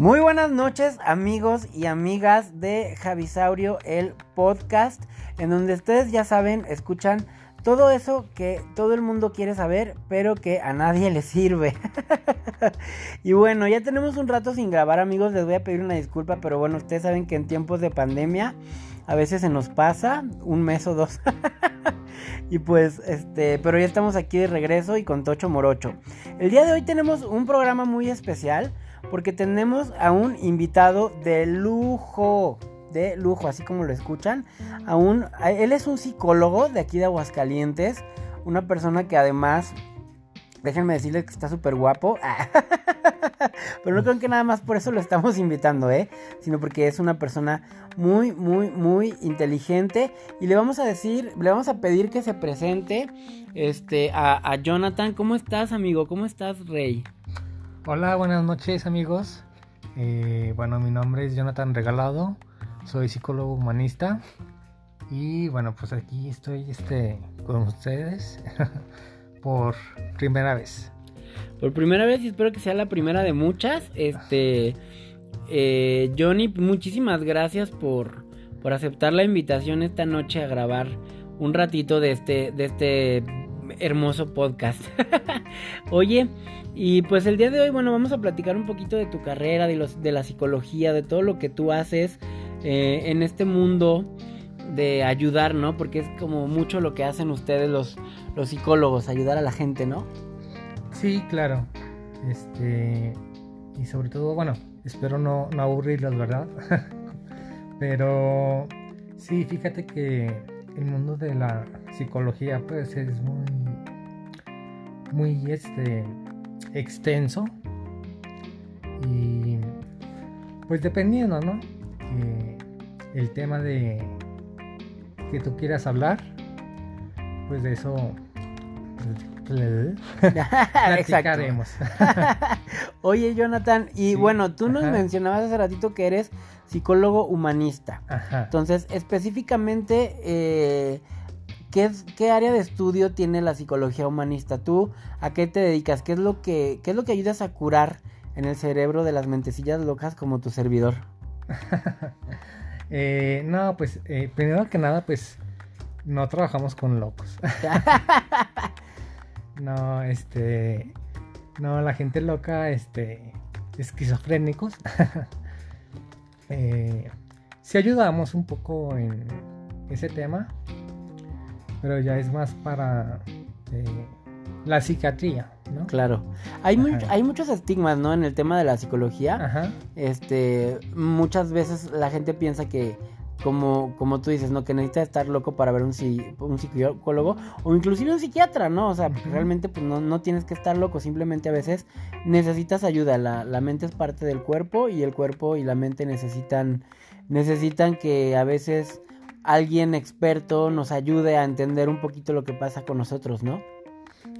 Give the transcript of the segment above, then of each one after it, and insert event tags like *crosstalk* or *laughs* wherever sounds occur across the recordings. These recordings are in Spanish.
Muy buenas noches amigos y amigas de Javisaurio, el podcast, en donde ustedes ya saben, escuchan todo eso que todo el mundo quiere saber, pero que a nadie le sirve. *laughs* y bueno, ya tenemos un rato sin grabar amigos, les voy a pedir una disculpa, pero bueno, ustedes saben que en tiempos de pandemia a veces se nos pasa un mes o dos. *laughs* y pues, este, pero ya estamos aquí de regreso y con Tocho Morocho. El día de hoy tenemos un programa muy especial porque tenemos a un invitado de lujo, de lujo, así como lo escuchan. A un, él es un psicólogo de aquí de Aguascalientes, una persona que además, déjenme decirles que está súper guapo. *laughs* Pero no creo que nada más por eso lo estamos invitando, ¿eh? Sino porque es una persona muy, muy, muy inteligente. Y le vamos a decir, le vamos a pedir que se presente este, a, a Jonathan. ¿Cómo estás, amigo? ¿Cómo estás, Rey? Hola, buenas noches amigos. Eh, bueno, mi nombre es Jonathan Regalado, soy psicólogo humanista y bueno, pues aquí estoy este, con ustedes *laughs* por primera vez. Por primera vez y espero que sea la primera de muchas. Este, eh, Johnny, muchísimas gracias por, por aceptar la invitación esta noche a grabar un ratito de este, de este hermoso podcast. *laughs* Oye, y pues el día de hoy, bueno, vamos a platicar un poquito de tu carrera, de, los, de la psicología, de todo lo que tú haces eh, en este mundo de ayudar, ¿no? Porque es como mucho lo que hacen ustedes los, los psicólogos, ayudar a la gente, ¿no? Sí, claro. Este. Y sobre todo, bueno, espero no, no aburrirlos, ¿verdad? *laughs* Pero sí, fíjate que el mundo de la psicología, pues, es muy. Muy este extenso y pues dependiendo, ¿no? el tema de que tú quieras hablar, pues de eso *laughs* platicaremos. *laughs* Oye, Jonathan, y bueno, tú nos mencionabas hace ratito que eres psicólogo humanista. Entonces, específicamente, eh, ¿Qué, área de estudio tiene la psicología humanista? ¿Tú a qué te dedicas? ¿Qué es lo que, qué es lo que ayudas a curar en el cerebro de las mentecillas locas como tu servidor? *laughs* Eh, no, pues eh, primero que nada, pues no trabajamos con locos. *laughs* no, este, no, la gente loca, este, esquizofrénicos. *laughs* eh, si ayudamos un poco en ese tema, pero ya es más para eh, la psiquiatría, ¿no? Claro. Hay, hay muchos estigmas, ¿no? En el tema de la psicología. Ajá. Este, muchas veces la gente piensa que, como, como tú dices, ¿no? Que necesita estar loco para ver un, un psicólogo o inclusive un psiquiatra, ¿no? O sea, realmente pues no, no, tienes que estar loco, simplemente a veces necesitas ayuda. La, la mente es parte del cuerpo y el cuerpo y la mente necesitan, necesitan que a veces alguien experto nos ayude a entender un poquito lo que pasa con nosotros, ¿no?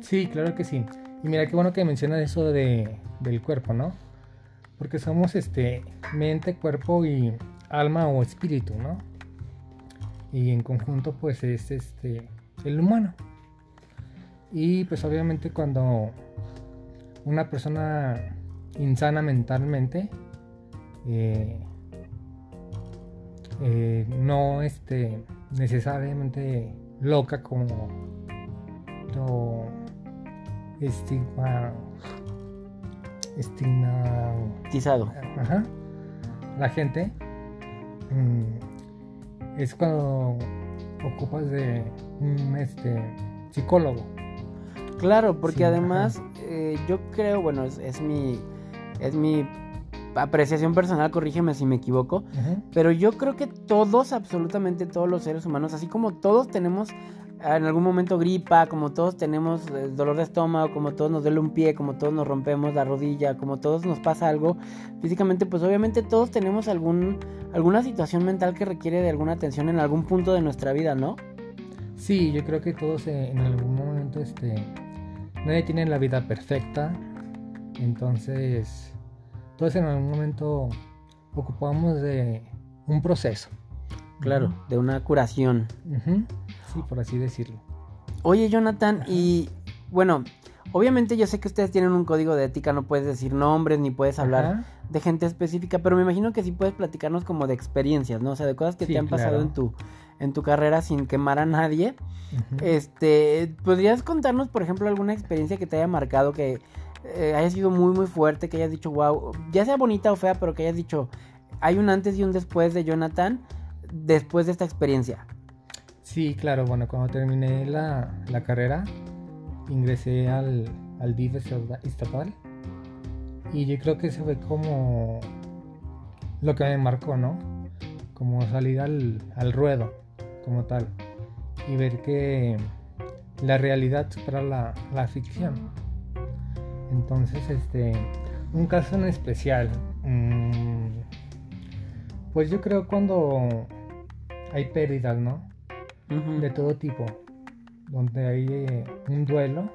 Sí, claro que sí. Y mira qué bueno que mencionas eso de, del cuerpo, ¿no? Porque somos este mente, cuerpo y alma o espíritu, ¿no? Y en conjunto pues es este el humano. Y pues obviamente cuando una persona insana mentalmente eh, eh, no este, necesariamente loca como lo estigma, estigmatizado. Ajá, la gente mm, es cuando ocupas de un este, psicólogo. Claro, porque además eh, yo creo, bueno, es, es mi es mi apreciación personal, corrígeme si me equivoco, pero yo creo que todos, absolutamente todos los seres humanos, así como todos tenemos en algún momento gripa, como todos tenemos eh, dolor de estómago, como todos nos duele un pie, como todos nos rompemos la rodilla, como todos nos pasa algo físicamente, pues obviamente todos tenemos algún alguna situación mental que requiere de alguna atención en algún punto de nuestra vida, ¿no? Sí, yo creo que todos en algún momento este nadie tiene la vida perfecta. Entonces, todos en algún momento ocupamos de un proceso. Claro, de una curación. Sí, por así decirlo. Oye, Jonathan, y bueno, Obviamente yo sé que ustedes tienen un código de ética, no puedes decir nombres ni puedes hablar Ajá. de gente específica, pero me imagino que sí puedes platicarnos como de experiencias, ¿no? O sea, de cosas que Sí, te han pasado claro. en tu en tu carrera sin quemar a nadie. Este, ¿podrías contarnos, por ejemplo, alguna experiencia que te haya marcado, que eh, haya sido muy, muy fuerte, que hayas dicho, wow, ya sea bonita o fea, pero que hayas dicho, hay un antes y un después de Jonathan después de esta experiencia? Sí, claro, bueno, cuando terminé la, la carrera, ingresé al, al DIF esta- estatal y yo creo que ese fue como lo que me marcó, ¿no? Como salir al, al ruedo, como tal, y ver que la realidad supera la, la ficción. Entonces, este, un caso en especial, mm, pues yo creo cuando hay pérdidas, ¿no? De todo tipo, donde hay eh, un duelo,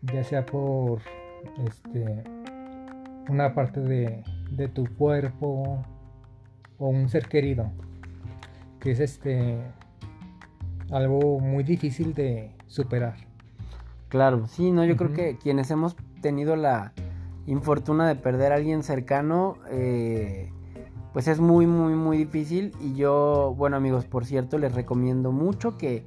ya sea por este una parte de, de tu cuerpo o un ser querido, que es este algo muy difícil de superar. Claro, sí, no, yo creo que quienes hemos tenido la infortuna de perder a alguien cercano, eh, pues es muy, muy, muy difícil. Y yo, bueno amigos, por cierto, les recomiendo mucho que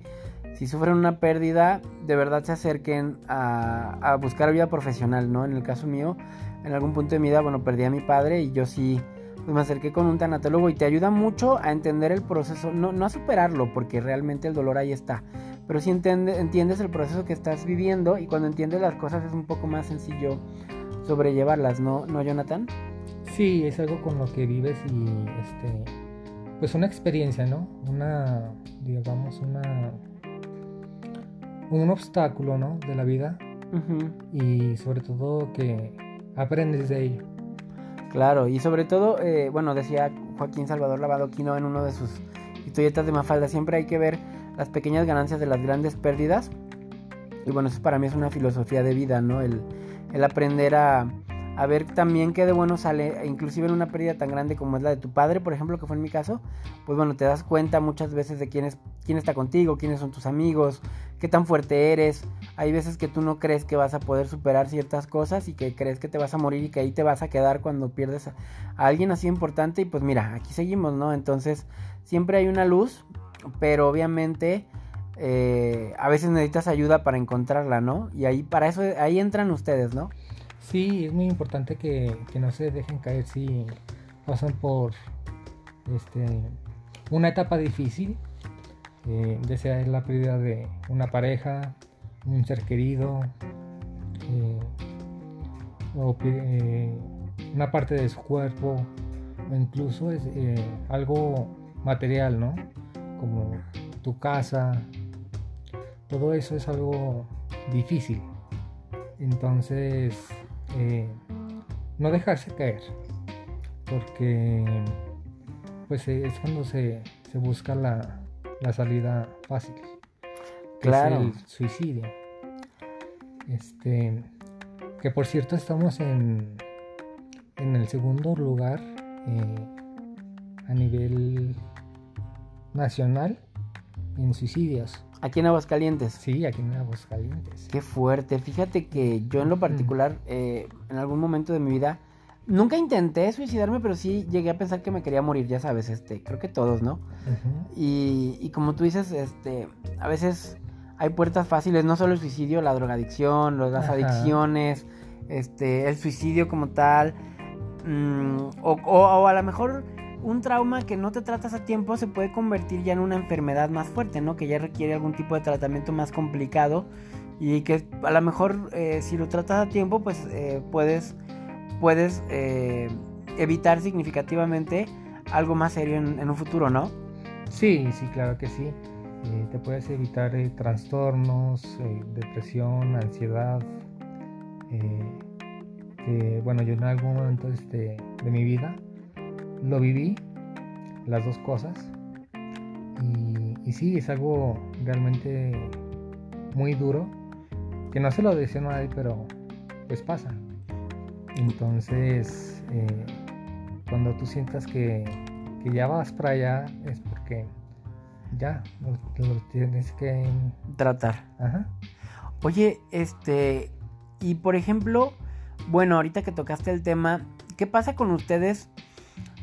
si sufren una pérdida, de verdad se acerquen a, a buscar ayuda profesional, ¿no? En el caso mío, en algún punto de mi vida, bueno, perdí a mi padre y yo sí pues me acerqué con un tanatólogo y te ayuda mucho a entender el proceso, no, no a superarlo, porque realmente el dolor ahí está, pero sí entiende- entiendes el proceso que estás viviendo y cuando entiendes las cosas es un poco más sencillo sobrellevarlas, ¿no, ¿No Jonathan? Sí, es algo con lo que vives y este pues una experiencia, ¿no? Una digamos una un obstáculo, ¿no? de la vida y sobre todo que aprendes de ello. Claro, y sobre todo, eh, bueno, decía Joaquín Salvador Lavadoquino en uno de sus historietas de Mafalda, siempre hay que ver las pequeñas ganancias de las grandes pérdidas. Y bueno, eso para mí es una filosofía de vida, ¿no? El, el aprender a, a ver también qué de bueno sale, inclusive en una pérdida tan grande como es la de tu padre, por ejemplo, que fue en mi caso, pues bueno, te das cuenta muchas veces de quién, es, quién está contigo, quiénes son tus amigos, qué tan fuerte eres. Hay veces que tú no crees que vas a poder superar ciertas cosas y que crees que te vas a morir y que ahí te vas a quedar cuando pierdes a, a alguien así importante y pues mira, aquí seguimos, ¿no? Entonces siempre hay una luz, pero obviamente eh, a veces necesitas ayuda para encontrarla, ¿no? Y ahí para eso ahí entran ustedes, ¿no? Sí, es muy importante que, que no se dejen caer si pasan por este una etapa difícil, eh, ya sea la pérdida de una pareja, un ser querido, eh, o eh, una parte de su cuerpo, o incluso es algo material, ¿no? Como tu casa, todo eso es algo difícil. Entonces, eh, no dejarse caer, porque pues eh, es cuando se, se busca la, la salida fácil, que Claro. es el suicidio. Este, que por cierto estamos en, en el segundo lugar eh, a nivel nacional en suicidios. Aquí en Aguascalientes. Sí, aquí en Aguascalientes. Qué fuerte. Fíjate que yo en lo particular, eh, en algún momento de mi vida, nunca intenté suicidarme, pero sí llegué a pensar que me quería morir, ya sabes, este, creo que todos, ¿no? Y, y como tú dices, este, a veces hay puertas fáciles, no solo el suicidio, la drogadicción, las Ajá. adicciones, este, el suicidio como tal, mm, o, o- o a lo mejor un trauma que no te tratas a tiempo se puede convertir ya en una enfermedad más fuerte, ¿no? Que ya requiere algún tipo de tratamiento más complicado y que a lo mejor eh, si lo tratas a tiempo, pues eh, puedes, puedes eh, evitar significativamente algo más serio en, un futuro, ¿no? Sí, sí, claro que sí. Eh, te puedes evitar eh, trastornos, depresión, ansiedad. que bueno, yo en algún momento este, de mi vida lo viví, las dos cosas. Y, y sí, es algo realmente muy duro, que no se lo deseo a nadie, pero pues pasa. Entonces, eh, cuando tú sientas que, que ya vas para allá, es porque ya lo, lo tienes que... Tratar. Ajá. Oye, este, y por ejemplo, bueno, ahorita que tocaste el tema, ¿qué pasa con ustedes?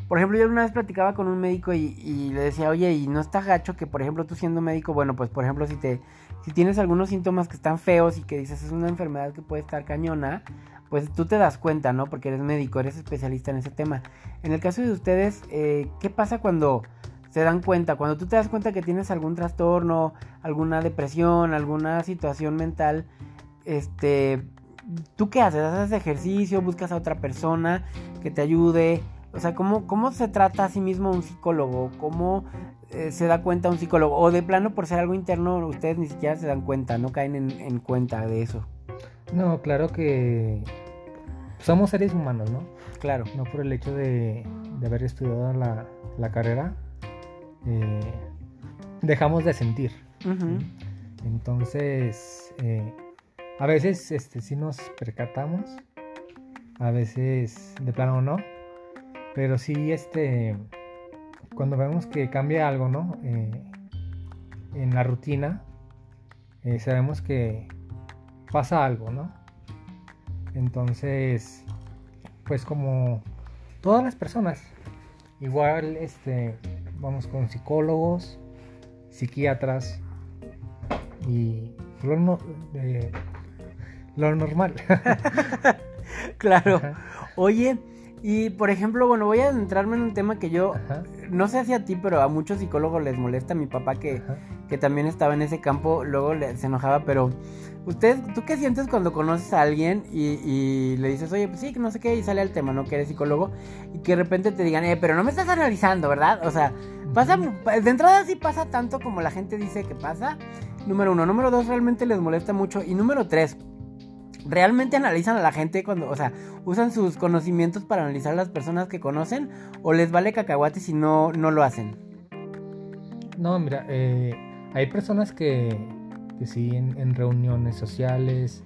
Por ejemplo, yo una vez platicaba con un médico y, y, le decía, oye, ¿y no está gacho que, por ejemplo, tú siendo médico, bueno, pues por ejemplo, si te si tienes algunos síntomas que están feos y que dices es una enfermedad que puede estar cañona, pues tú te das cuenta, ¿no? Porque eres médico, eres especialista en ese tema. En el caso de ustedes, eh, ¿qué pasa cuando se dan cuenta? Cuando tú te das cuenta que tienes algún trastorno, alguna depresión, alguna situación mental, este, ¿tú qué haces? ¿Haces ejercicio? ¿Buscas a otra persona que te ayude? O sea, ¿cómo, cómo se trata a sí mismo un psicólogo? ¿Cómo eh, se da cuenta un psicólogo? O de plano, por ser algo interno, ustedes ni siquiera se dan cuenta, no caen en, cuenta de eso. No, claro que somos seres humanos, ¿no? Claro. No por el hecho de, haber estudiado la, carrera, eh, dejamos de sentir. Entonces, eh, a veces este, sí nos percatamos, a veces de plano no, pero sí, este, cuando vemos que cambia algo, ¿no? Eh, en la rutina, eh, sabemos que pasa algo, ¿no? Entonces, pues como todas las personas, igual, este, vamos con psicólogos, psiquiatras y lo, lo normal. *laughs* claro. Oye, y por ejemplo, bueno, voy a adentrarme en un tema que yo, no sé si a ti, pero a muchos psicólogos les molesta. Mi papá que, que también estaba en ese campo, luego le, se enojaba, pero usted, ¿tú qué sientes cuando conoces a alguien y, le dices, oye, pues sí, que no sé qué, y sale el tema, ¿no? Que eres psicólogo, y que de repente te digan, eh, pero no me estás analizando, ¿verdad? O sea, pasa, de entrada sí pasa tanto como la gente dice que pasa. Número uno. Número dos, realmente les molesta mucho. Y número tres, realmente analizan a la gente cuando, o sea, usan sus conocimientos para analizar a las personas que conocen o les vale cacahuate si no, no lo hacen? No, mira, eh, hay personas que, que sí en, reuniones sociales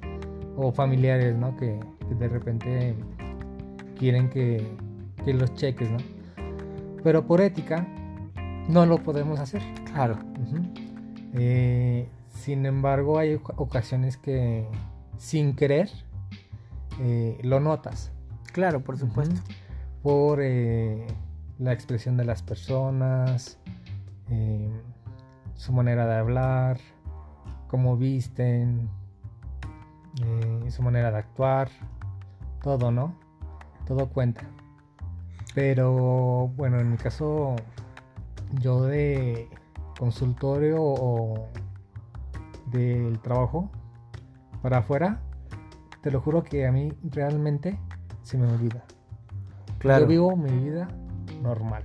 o familiares, ¿no? Que, de repente quieren que, que, los cheques, ¿no? Pero por ética no lo podemos hacer. Claro. Eh, sin embargo, hay ocasiones que sin querer, eh, lo notas. Claro, por supuesto. Por eh, la expresión de las personas, eh, su manera de hablar, cómo visten, su manera de actuar, todo, ¿no? Todo cuenta. Pero bueno, en mi caso, yo de consultorio o del trabajo, para afuera, te lo juro que a mí realmente se me olvida. Claro. Yo vivo mi vida normal.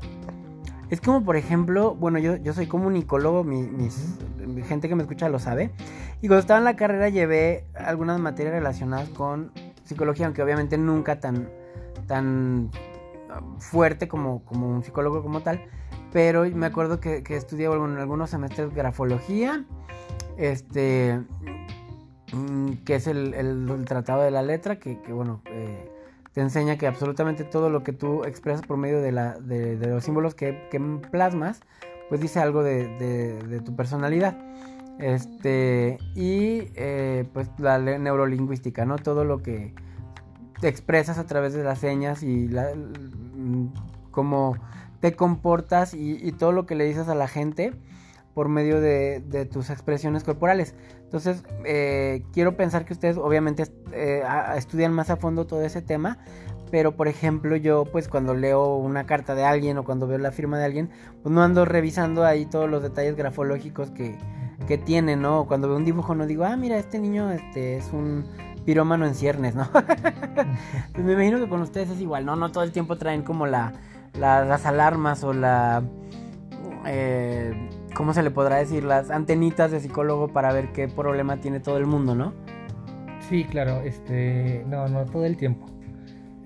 Es como, por ejemplo, bueno, yo, yo soy comunicólogo, mi, mis, gente que me escucha lo sabe. Y cuando estaba en la carrera llevé algunas materias relacionadas con psicología, aunque obviamente nunca tan, tan fuerte como, como un psicólogo como tal. Pero me acuerdo que, que estudié en algunos semestres grafología, este, que es el, tratado de la letra, que, bueno, eh, te enseña que absolutamente todo lo que tú expresas por medio de, la, de, los símbolos que, plasmas, pues dice algo de, tu personalidad. Este, y eh, pues la neurolingüística, ¿no? Todo lo que expresas a través de las señas y la, mm, cómo te comportas y, y todo lo que le dices a la gente por medio de, tus expresiones corporales. Entonces, eh, quiero pensar que ustedes obviamente eh, estudian más a fondo todo ese tema, pero por ejemplo yo pues cuando leo una carta de alguien o cuando veo la firma de alguien, pues no ando revisando ahí todos los detalles grafológicos que, que tiene, ¿no? Cuando veo un dibujo no digo, ah, mira, este niño este, es un pirómano en ciernes, ¿no? *laughs* pues me imagino que con ustedes es igual, ¿no? No todo el tiempo traen como la, las alarmas o la... Eh, ¿cómo se le podrá decir? Las antenitas de psicólogo para ver qué problema tiene todo el mundo, ¿no? Sí, claro, este, no, no todo el tiempo.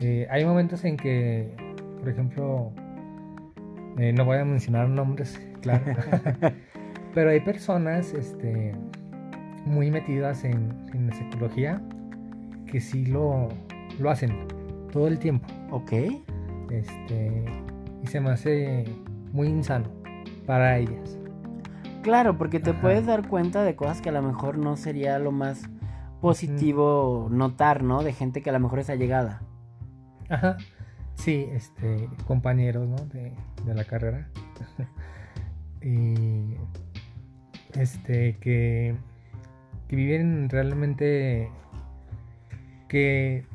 Eh, hay momentos en que, por ejemplo, eh, no voy a mencionar nombres, claro, *laughs* pero hay personas, este, muy metidas en, en la psicología que sí lo, lo hacen todo el tiempo. Ok. Este, y se me hace muy insano para ellas. Claro, porque te puedes dar cuenta de cosas que a lo mejor no sería lo más positivo notar, ¿no? De gente que a lo mejor es allegada. Ajá. Sí, este, compañeros, ¿no? De, de la carrera. *laughs* y este, que, que viven realmente que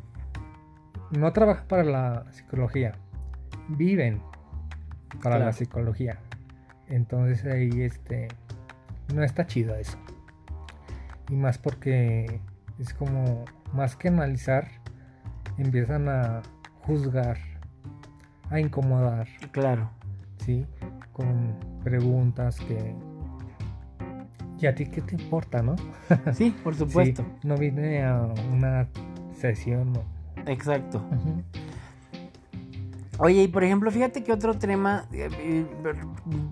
no trabajan para la psicología, viven para la psicología. Entonces ahí este no está chido eso. Y más porque es como más que analizar, empiezan a juzgar, a incomodar, Claro. ¿sí? Con preguntas que ¿Y a ti qué te importa, no? *laughs* Sí, por supuesto. Sí, no vine a una sesión. ¿no? Exacto. Oye, y por ejemplo, fíjate que otro tema eh, eh,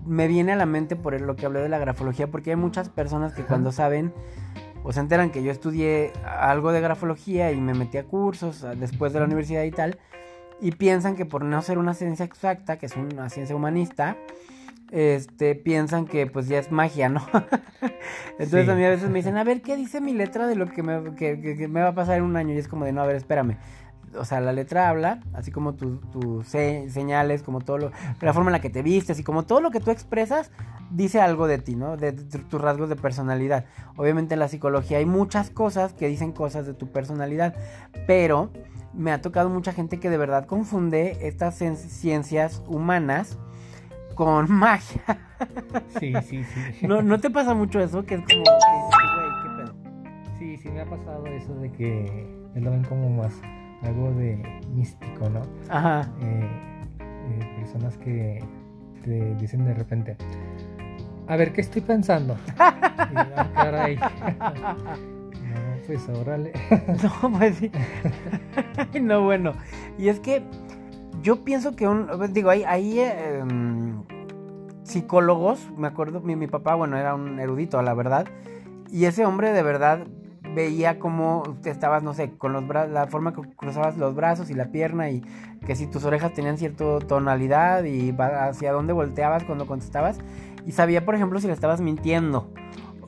me viene a la mente por lo que hablé de la grafología, porque hay muchas personas que cuando saben o se enteran que yo estudié algo de grafología y me metí a cursos después de la universidad y tal, y piensan que por no ser una ciencia exacta, que es una ciencia humanista, este, piensan que pues ya es magia, ¿no? *laughs* Entonces Sí. a mí a veces me dicen, a ver, ¿qué dice mi letra de lo que me, que- que- que me va a pasar en un año? Y es como de, no, a ver, espérame. O sea, la letra habla, así como tus se- señales, como todo lo, la forma en la que te vistes y como todo lo que tú expresas dice algo de ti, ¿no? De, tu- tus rasgos de personalidad. Obviamente en la psicología hay muchas cosas que dicen cosas de tu personalidad, pero me ha tocado mucha gente que de verdad confunde estas cien- ciencias humanas con *laughs* magia. Sí, sí, sí. ¿No, ¿No te pasa mucho eso? Que es como, güey, qué pedo. Sí, sí me ha pasado eso de que lo ven como más algo de místico, ¿no? Ajá. Eh, eh, personas que te dicen de repente, a ver, ¿qué estoy pensando? *laughs* Y, ah, caray. *laughs* No, pues órale. *laughs* No, pues sí. no, bueno. Y es que yo pienso que un. Digo, hay, hay eh, em, psicólogos. Me acuerdo, mi, mi papá, bueno, era un erudito, la verdad. Y ese hombre de verdad veía cómo te estabas, no sé, con los brazos, la forma que cruzabas los brazos y la pierna y que si tus orejas tenían cierta tonalidad y hacia dónde volteabas cuando contestabas. Y sabía, por ejemplo, si le estabas mintiendo.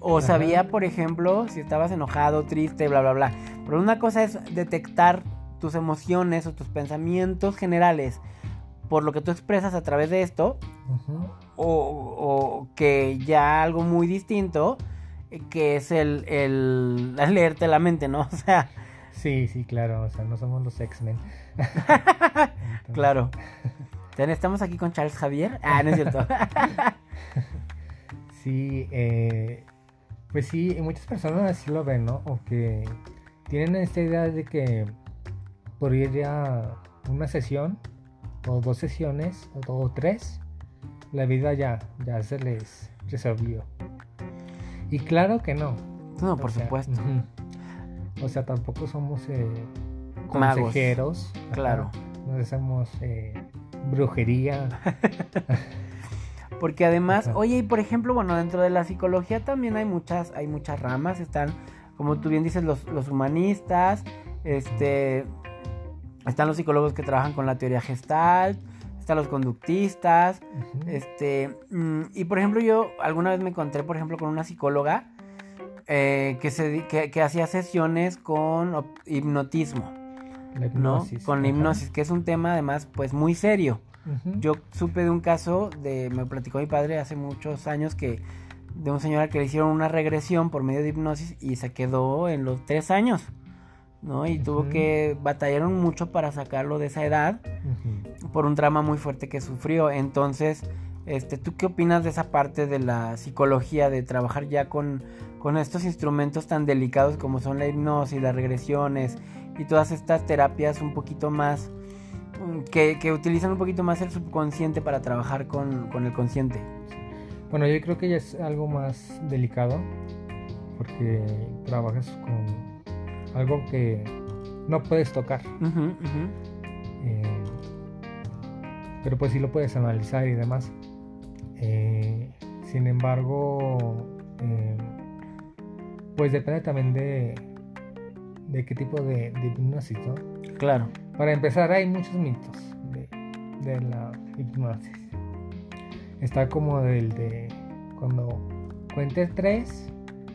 O Ajá. sabía, por ejemplo, si estabas enojado, triste, bla, bla, bla. Pero una cosa es detectar tus emociones o tus pensamientos generales por lo que tú expresas a través de esto, o, o que ya algo muy distinto, que es el, el leerte la mente, ¿no? *laughs* O sea, Sí, sí, claro, o sea, no somos los X-Men. *laughs* Claro. *laughs* Estamos aquí con Charles Javier. Ah, no es cierto. Sí, eh, pues sí, y muchas personas así lo ven, ¿no? O que tienen esta idea de que por ir a una sesión, o dos sesiones, o, o tres, la vida ya, ya se les resolvió. Y claro que no. No, O por sea, supuesto. O sea, tampoco somos eh, consejeros. Claro. No hacemos eh, brujería. *laughs* Porque además, Ajá. oye, y por ejemplo, bueno, dentro de la psicología también hay muchas, hay muchas ramas. Están, como tú bien dices, los, los humanistas, este, están los psicólogos que trabajan con la teoría gestalt, están los conductistas, este, mm, y por ejemplo, yo alguna vez me encontré, por ejemplo, con una psicóloga eh, que, se, que, que hacía sesiones con hipnotismo, La ¿no? Con la hipnosis, que es un tema además, pues muy serio. Yo supe de un caso, de, me platicó mi padre hace muchos años que de un señor al que le hicieron una regresión por medio de hipnosis y se quedó en los tres años, ¿no? Y tuvo que batallaron mucho para sacarlo de esa edad por un trauma muy fuerte que sufrió. Entonces, este, ¿tú qué opinas de esa parte de la psicología, de trabajar ya con, con estos instrumentos tan delicados como son la hipnosis, las regresiones y todas estas terapias un poquito más, mm, que, que utilizan un poquito más el subconsciente para trabajar con, con el consciente? Bueno, yo creo que ya es algo más delicado porque trabajas con algo que no puedes tocar, eh, pero pues sí lo puedes analizar y demás. Eh, sin embargo, eh, pues depende también de, de qué tipo de, de hipnosis, ¿no? Claro, Para empezar, hay muchos mitos de, de la hipnosis. Está como el de cuando cuentes tres,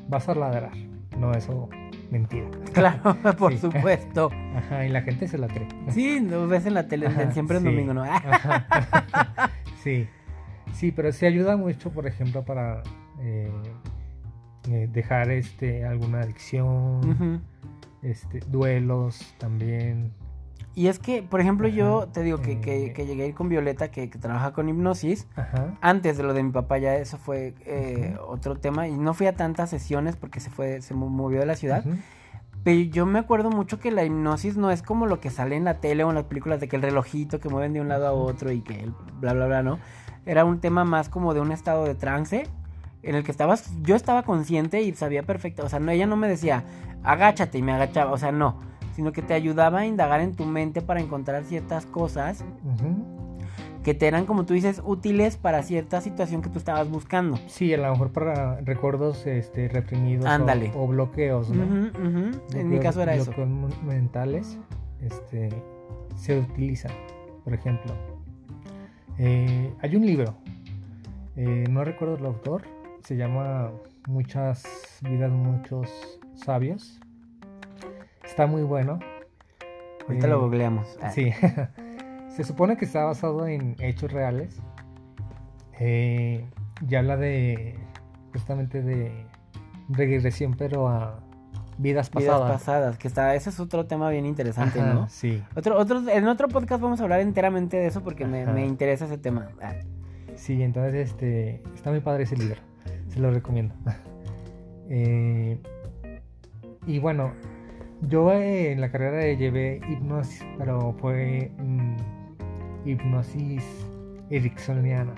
vas a ladrar. No, eso mentira. Claro, *laughs* por Sí. supuesto. Ajá, y la gente se la cree. Sí, lo ves en la tele, Ajá, siempre en sí. domingo, ¿no? Ajá. *laughs* sí, sí, pero sí ayuda mucho, por ejemplo, para eh, eh, dejar este alguna adicción, este, duelos también. Y es que, por ejemplo, yo te digo que, que- que llegué a ir con Violeta, que, que trabaja con hipnosis. Ajá. Antes de lo de mi papá, ya eso fue eh, otro tema. Y no fui a tantas sesiones porque se fue, se mo- movió de la ciudad. Pero yo me acuerdo mucho que la hipnosis no es como lo que sale en la tele o en las películas de que el relojito que mueven de un lado a otro y que el bla bla bla, ¿no? Era un tema más como de un estado de trance en el que estabas, yo estaba consciente y sabía perfecto, o sea, no, ella no me decía, agáchate y me agachaba, o sea, no, sino que te ayudaba a indagar en tu mente para encontrar ciertas cosas que te eran, como tú dices, útiles para cierta situación que tú estabas buscando. Sí, a lo mejor para recuerdos este, reprimidos o- bloqueos. En mi caso era eso. bloqueos mentales este, se utilizan. Por ejemplo, eh, hay un libro, eh, no recuerdo el autor, se llama Muchas vidas, muchos sabios. Está muy bueno. Ahorita Eh, lo googleamos. Ah, Sí. *laughs* Se supone que está basado en hechos reales. Eh, y habla de justamente de regresión, pero a vidas Vidas pasadas. pasadas, que está, ese es otro tema bien interesante, Ajá, ¿no? Sí, Otro, otro, en otro podcast vamos a hablar enteramente de eso porque me, me interesa ese tema. Ah, sí, entonces este está muy padre ese libro. Se lo recomiendo. *laughs* Eh, y bueno, yo eh, en la carrera llevé hipnosis, pero fue mm, hipnosis ericksoniana.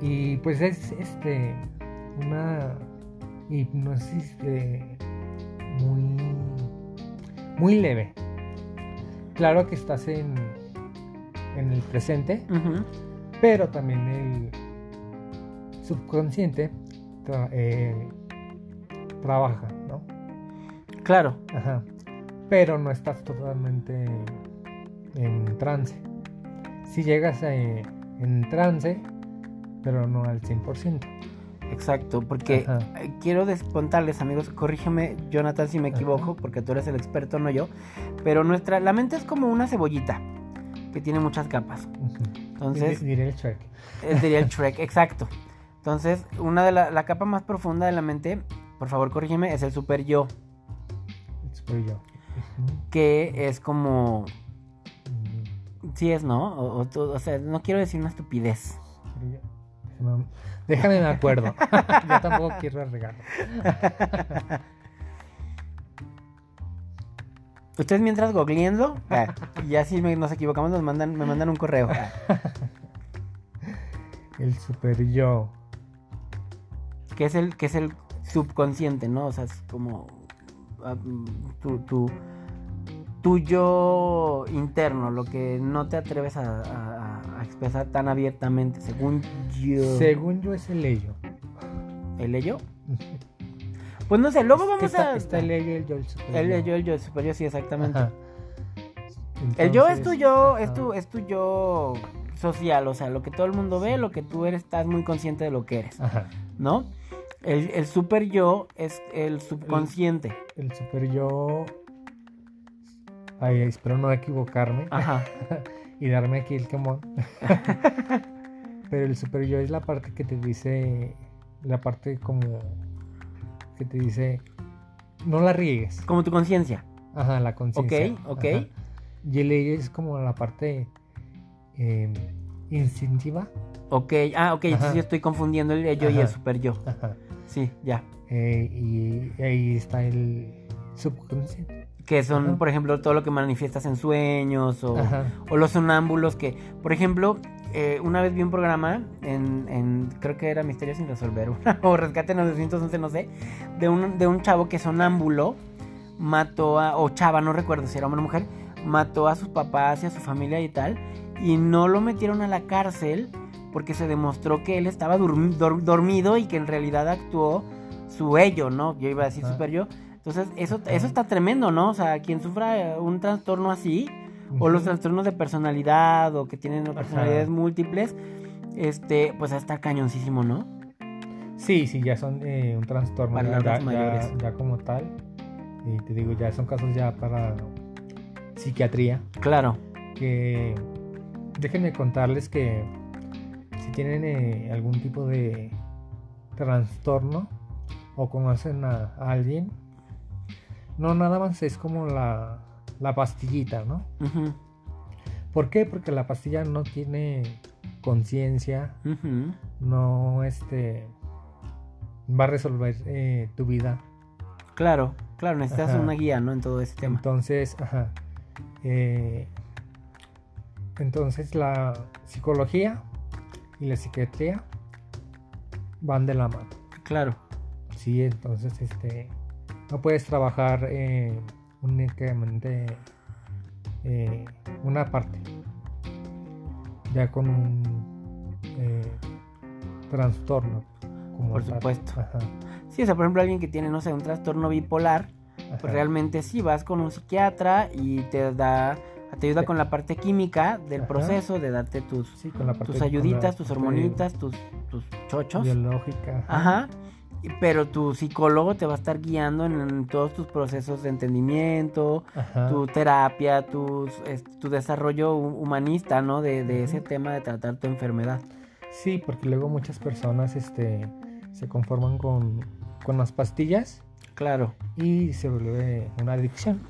Y pues es este una hipnosis eh, muy muy leve. Claro que estás en en el presente, pero también el subconsciente tra- eh, trabaja. Claro, Ajá. Pero no estás totalmente en trance. Si llegas eh, en trance, pero no al 100%. exacto, porque Ajá. eh, quiero descontarles, amigos, corrígeme, Jonathan, si me equivoco, porque tú eres el experto, no yo, pero nuestra, la mente es como una cebollita que tiene muchas capas. Entonces, Di- diré el Shrek. Eh, diría el Shrek, *laughs* exacto. Entonces, una de la, la capa más profunda de la mente, por favor corrígeme, es el super yo, Soy yo. Ujú. que es como, sí es, ¿no? O, o o sea, no quiero decir una estupidez. Déjame- me acuerdo. *laughs* yo tampoco quiero regalar. Ustedes mientras googleando, ah, ya si nos equivocamos nos mandan, me mandan un correo. *laughs* El super yo. que es el que es el subconsciente, ¿no? O sea, es como tu, tu, tu yo interno, lo que no te atreves a, a- a expresar tan abiertamente, según yo. Según yo es el ello. ¿El ello? *laughs* Pues no sé, luego vamos está, a... está el ello el yo, el super el yo, el yo, el super yo, sí, exactamente. El yo es tu yo, es tu, es tu yo social, o sea, lo que todo el mundo ve, lo que tú eres, estás muy consciente de lo que eres, Ajá. ¿no? El, el super yo es el subconsciente. El super yo. Ay, espero no equivocarme Ajá. *laughs* y darme aquí el quemón. *laughs* Pero el super yo es la parte que te dice. La parte como. Que te dice. No la riegues. Como tu conciencia. Ajá, la conciencia. Ok, ok. Ajá. Y el es como la parte. eh, instintiva. Ok, ah, ok, entonces Ajá. yo estoy confundiendo el yo y el super yo. Ajá. Sí, ya. Eh, y ahí está el subconsciente. Que son, Ajá. por ejemplo, todo lo que manifiestas en sueños o, o los sonámbulos que, por ejemplo, eh, una vez vi un programa en, en- creo que era Misterios sin resolver *laughs* o Rescate 911, no sé, de un, de un chavo que sonámbulo mató a, o chava, no recuerdo si era hombre o mujer, mató a sus papás y a su familia y tal, y no lo metieron a la cárcel porque se demostró que él estaba dormido y que en realidad actuó su ello, ¿no? Yo iba a decir Ajá. super yo. Entonces, eso, eso está tremendo, ¿no? O sea, quien sufra eh, un trastorno así, o los trastornos de personalidad, o que tienen Ajá. personalidades múltiples, este, pues está cañoncísimo, ¿no? Sí, sí, ya son eh, un trastorno ya, Palabras ya- mayores. ya- ya como tal. Y te digo, ya son casos ya para psiquiatría. Claro. Que déjenme contarles que si tienen eh, algún tipo de trastorno o conocen a, a alguien, no nada más es como la, la pastillita, ¿no? ¿Por qué? Porque la pastilla no tiene conciencia, no este va a resolver eh, tu vida. Claro, claro, necesitas Ajá. una guía, ¿no? En todo ese tema. Entonces, ajá. eh, entonces la psicología y la psiquiatría van de la mano. Claro. Sí, entonces este no puedes trabajar eh, únicamente eh, una parte. Ya con un eh, trastorno. Como Por supuesto. Ajá, Sí, o sea, por ejemplo, alguien que tiene, no sé, un trastorno bipolar, pues realmente sí vas con un psiquiatra y te da, te ayuda con la parte química del Ajá. proceso, de darte tus, Sí, con la parte tus la ayuditas, tus hormonitas, tus, tus chochos. biológica. Ajá. Pero tu psicólogo te va a estar guiando en, en todos tus procesos de entendimiento, Ajá. tu terapia, tus, es- tu desarrollo hu- humanista, ¿no? De, de ese tema de tratar tu enfermedad. Sí, porque luego muchas personas este, se conforman con, con las pastillas Claro. y se vuelve una adicción.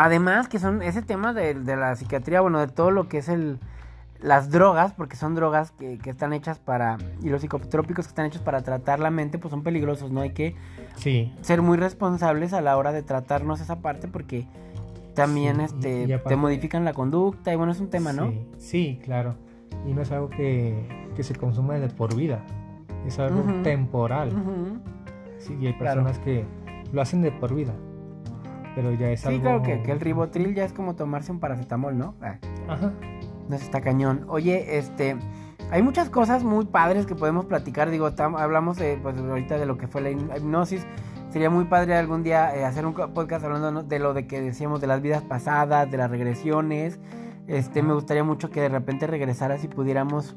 Además que son ese tema de, de la psiquiatría, bueno, de todo lo que es el las drogas, porque son drogas que, que están hechas para, y los psicotrópicos que están hechos para tratar la mente, pues son peligrosos, ¿no? Hay que Sí, ser muy responsables a la hora de tratarnos esa parte porque también Sí, este y te aparte- modifican la conducta y bueno, es un tema, ¿no? Sí, sí, claro. Y no es algo que, que se consume de por vida. Es algo temporal. Sí, y hay Claro. personas que lo hacen de por vida. Pero ya es Sí, algo... claro que, que el ribotril ya es como tomarse un paracetamol, ¿no? Ah, Ajá. no está cañón. Oye, este, hay muchas cosas muy padres que podemos platicar. Digo, tam- hablamos de, pues, ahorita de lo que fue la hipnosis. Sería muy padre algún día eh, hacer un podcast hablando de lo de que decíamos de las vidas pasadas, de las regresiones. Este, me gustaría mucho que de repente regresaras y pudiéramos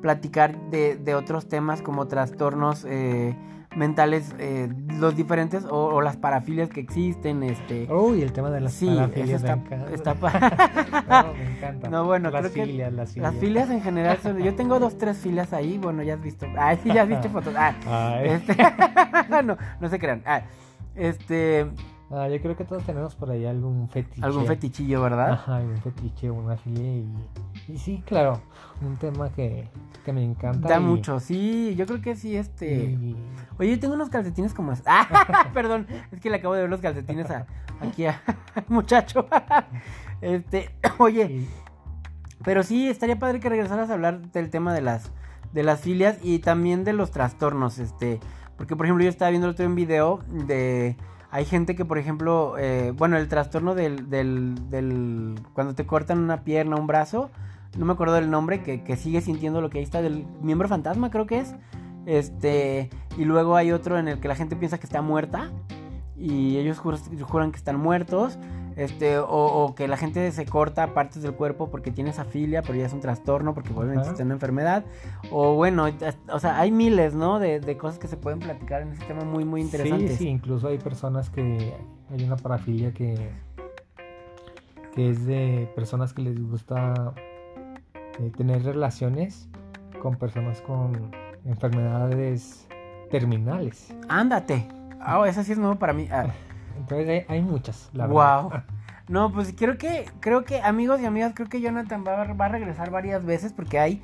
platicar de, de otros temas como trastornos eh, mentales, eh, los diferentes o, o las parafilias que existen. Este, Uy, el tema de las sí, parafilias eso me está, está *laughs* No, me encanta. No, bueno, las creo que filias, las filias. Las filias en general son... Yo tengo dos, tres filias ahí. Bueno, ya has visto. Ah, sí, ya has visto *laughs* fotos. Ah, este... *laughs* no, no se crean. Ah, este... Ah, yo creo que todos tenemos por ahí algún fetiche. Algún fetichillo, ¿verdad? Ajá, algún fetiche, una filia y, y sí, claro, un tema que, que me encanta. Da y- mucho, sí. Yo creo que sí, este... y- Oye, yo tengo unos calcetines como... *laughs* Ah, perdón. Es que le acabo de ver los calcetines a... aquí a- *laughs* muchacho. *laughs* este... *clears throat* Oye... Pero sí, estaría padre que regresaras a hablar del tema de las, de las filias y también de los trastornos, este, porque por ejemplo yo estaba viendo otro en video de, hay gente que por ejemplo, eh, bueno, el trastorno del, del, del, cuando te cortan una pierna, un brazo, no me acuerdo del nombre, que, que sigue sintiendo lo que ahí está, del miembro fantasma creo que es, este, y luego hay otro en el que la gente piensa que está muerta y ellos juran que están muertos. Este, o, o que la gente se corta partes del cuerpo porque tiene esa filia, pero ya es un trastorno porque obviamente en una enfermedad. O bueno, o sea, hay miles, ¿no? De, de cosas que se pueden platicar en este tema muy, muy interesantes. Sí, sí, incluso hay personas que hay una parafilia que, que es de personas que les gusta eh, tener relaciones con personas con enfermedades terminales. Ándate. Ah, eso sí es nuevo para mí. Ah, *laughs* Entonces hay, hay muchas, la wow. verdad. *laughs* No, pues creo que, creo que, amigos y amigas, creo que Jonathan va, a- va a regresar varias veces porque hay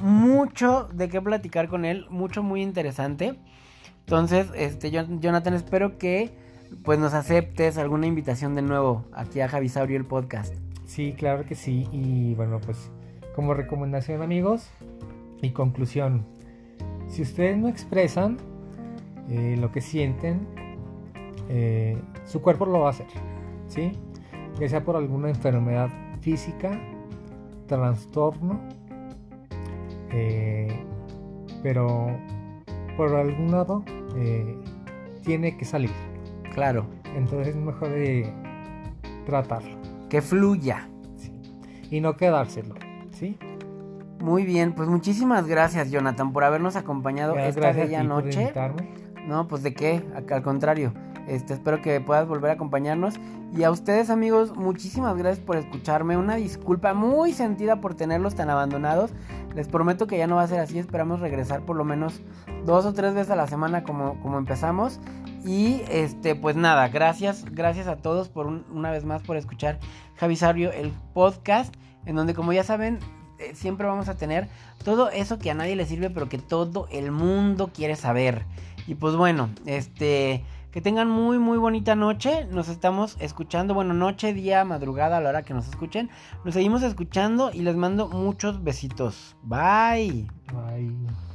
mucho de qué platicar con él, mucho muy interesante. Entonces, este, Jon- Jonathan, espero que pues nos aceptes alguna invitación de nuevo aquí a Javisaurio el podcast. Sí, claro que sí. Y bueno, pues como recomendación amigos y conclusión, si ustedes no expresan eh, lo que sienten, eh, su cuerpo lo va a hacer, ¿sí? Ya sea por alguna enfermedad física, trastorno, eh, pero por algún lado tiene que salir. Claro, Entonces es mejor tratarlo. que fluya. ¿sí? Y no quedárselo, ¿sí? Muy bien, pues muchísimas gracias, Jonathan, por habernos acompañado Gracias esta bella noche. No, pues de qué, al contrario. Este, espero que puedas volver a acompañarnos. Y a ustedes, amigos, muchísimas gracias por escucharme. Una disculpa muy sentida por tenerlos tan abandonados. Les prometo que ya no va a ser así. Esperamos regresar por lo menos dos o tres veces a la semana como, como empezamos. Y este, pues nada, gracias, gracias a todos por un- una vez más por escuchar Javisario, el podcast, en donde como ya saben, eh, siempre vamos a tener todo eso que a nadie le sirve, pero que todo el mundo quiere saber. Y pues bueno, este, que tengan muy, muy bonita noche. Nos estamos escuchando, bueno, noche, día, madrugada, a la hora que nos escuchen. Nos seguimos escuchando y les mando muchos besitos. Bye. Bye.